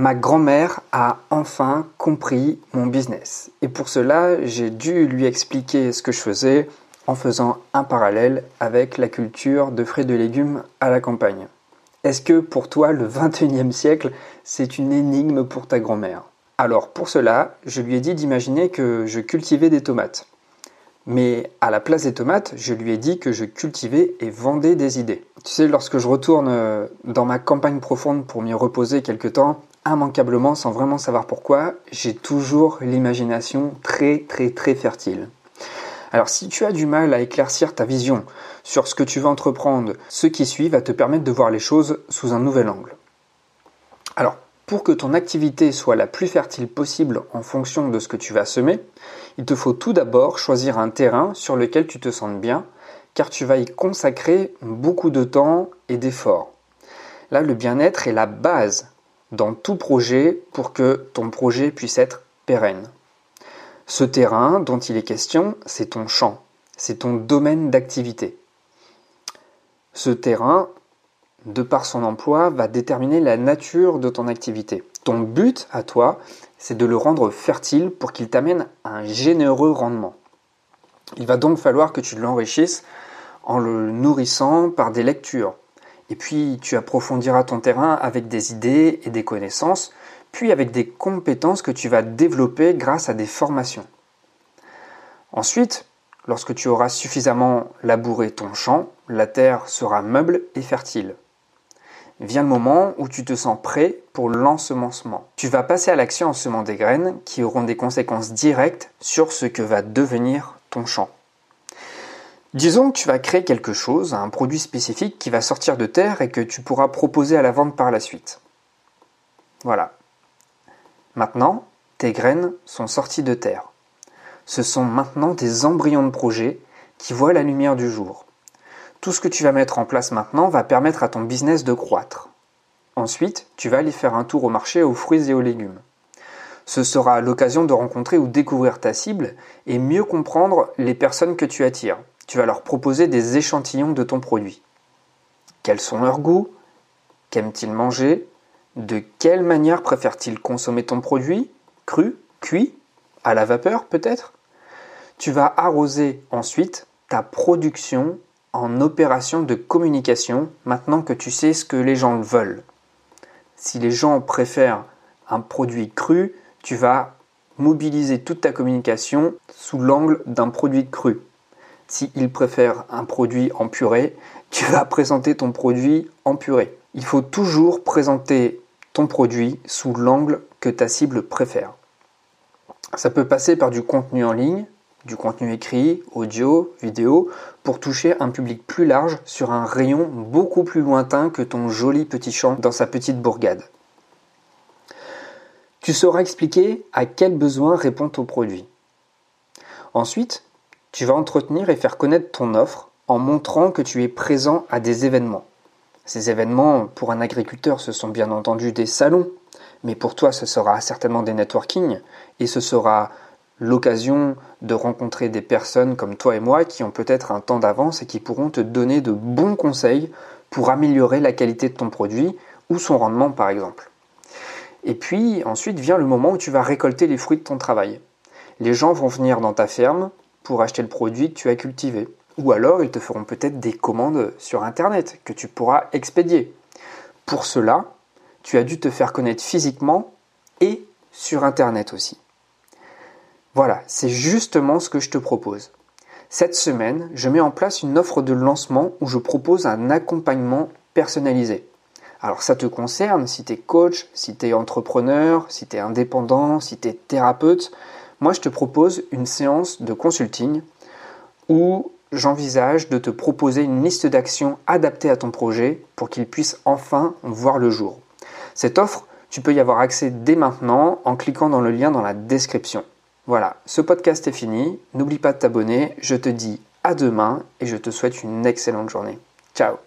Ma grand-mère a enfin compris mon business. Et pour cela, j'ai dû lui expliquer ce que je faisais en faisant un parallèle avec la culture de fruits et de légumes à la campagne. Est-ce que pour toi, le 21e siècle, c'est une énigme pour ta grand-mère? Alors pour cela, je lui ai dit d'imaginer que je cultivais des tomates. Mais à la place des tomates, je lui ai dit que je cultivais et vendais des idées. Tu sais, lorsque je retourne euh, dans ma campagne profonde pour m'y reposer quelque temps, immanquablement, sans vraiment savoir pourquoi, j'ai toujours l'imagination très très très fertile. Alors si tu as du mal à éclaircir ta vision sur ce que tu veux entreprendre, ce qui suit va te permettre de voir les choses sous un nouvel angle. Alors pour que ton activité soit la plus fertile possible en fonction de ce que tu vas semer, il te faut tout d'abord choisir un terrain sur lequel tu te sentes bien, car tu vas y consacrer beaucoup de temps et d'efforts. Là, le bien-être est la base dans tout projet pour que ton projet puisse être pérenne. Ce terrain dont il est question, c'est ton champ, c'est ton domaine d'activité. Ce terrain, de par son emploi, va déterminer la nature de ton activité. Ton but à toi, c'est de le rendre fertile pour qu'il t'amène un généreux rendement. Il va donc falloir que tu l'enrichisses en le nourrissant par des lectures. Et puis tu approfondiras ton terrain avec des idées et des connaissances, puis avec des compétences que tu vas développer grâce à des formations. Ensuite, lorsque tu auras suffisamment labouré ton champ, la terre sera meuble et fertile vient le moment où tu te sens prêt pour l'ensemencement. Tu vas passer à l'action en semant des graines qui auront des conséquences directes sur ce que va devenir ton champ. Disons que tu vas créer quelque chose, un produit spécifique qui va sortir de terre et que tu pourras proposer à la vente par la suite. Voilà. Maintenant, tes graines sont sorties de terre. Ce sont maintenant des embryons de projet qui voient la lumière du jour. Tout ce que tu vas mettre en place maintenant va permettre à ton business de croître. Ensuite, tu vas aller faire un tour au marché aux fruits et aux légumes. Ce sera l'occasion de rencontrer ou découvrir ta cible et mieux comprendre les personnes que tu attires. Tu vas leur proposer des échantillons de ton produit. Quels sont leurs goûts? Qu'aiment-ils manger? De quelle manière préfèrent-ils consommer ton produit? Cru? Cuit? À la vapeur peut-être? Tu vas arroser ensuite ta production en opération de communication maintenant que tu sais ce que les gens veulent. Si les gens préfèrent un produit cru, tu vas mobiliser toute ta communication sous l'angle d'un produit cru. S'ils préfèrent un produit en purée, tu vas présenter ton produit en purée. Il faut toujours présenter ton produit sous l'angle que ta cible préfère. Ça peut passer par du contenu en ligne, du contenu écrit, audio, vidéo, pour toucher un public plus large sur un rayon beaucoup plus lointain que ton joli petit champ dans sa petite bourgade. Tu sauras expliquer à quel besoin répond ton produit. Ensuite, tu vas entretenir et faire connaître ton offre en montrant que tu es présent à des événements. Ces événements, pour un agriculteur, ce sont bien entendu des salons, mais pour toi, ce sera certainement des networking, et ce sera l'occasion de rencontrer des personnes comme toi et moi qui ont peut-être un temps d'avance et qui pourront te donner de bons conseils pour améliorer la qualité de ton produit ou son rendement par exemple. Et puis ensuite vient le moment où tu vas récolter les fruits de ton travail. Les gens vont venir dans ta ferme pour acheter le produit que tu as cultivé. Ou alors ils te feront peut-être des commandes sur Internet que tu pourras expédier. Pour cela, tu as dû te faire connaître physiquement et sur Internet aussi. Voilà, c'est justement ce que je te propose. Cette semaine, je mets en place une offre de lancement où je propose un accompagnement personnalisé. Alors ça te concerne si tu es coach, si tu es entrepreneur, si tu es indépendant, si tu es thérapeute. Moi, je te propose une séance de consulting où j'envisage de te proposer une liste d'actions adaptées à ton projet pour qu'il puisse enfin voir le jour. Cette offre, tu peux y avoir accès dès maintenant en cliquant dans le lien dans la description. Voilà, ce podcast est fini. N'oublie pas de t'abonner. Je te dis à demain et je te souhaite une excellente journée. Ciao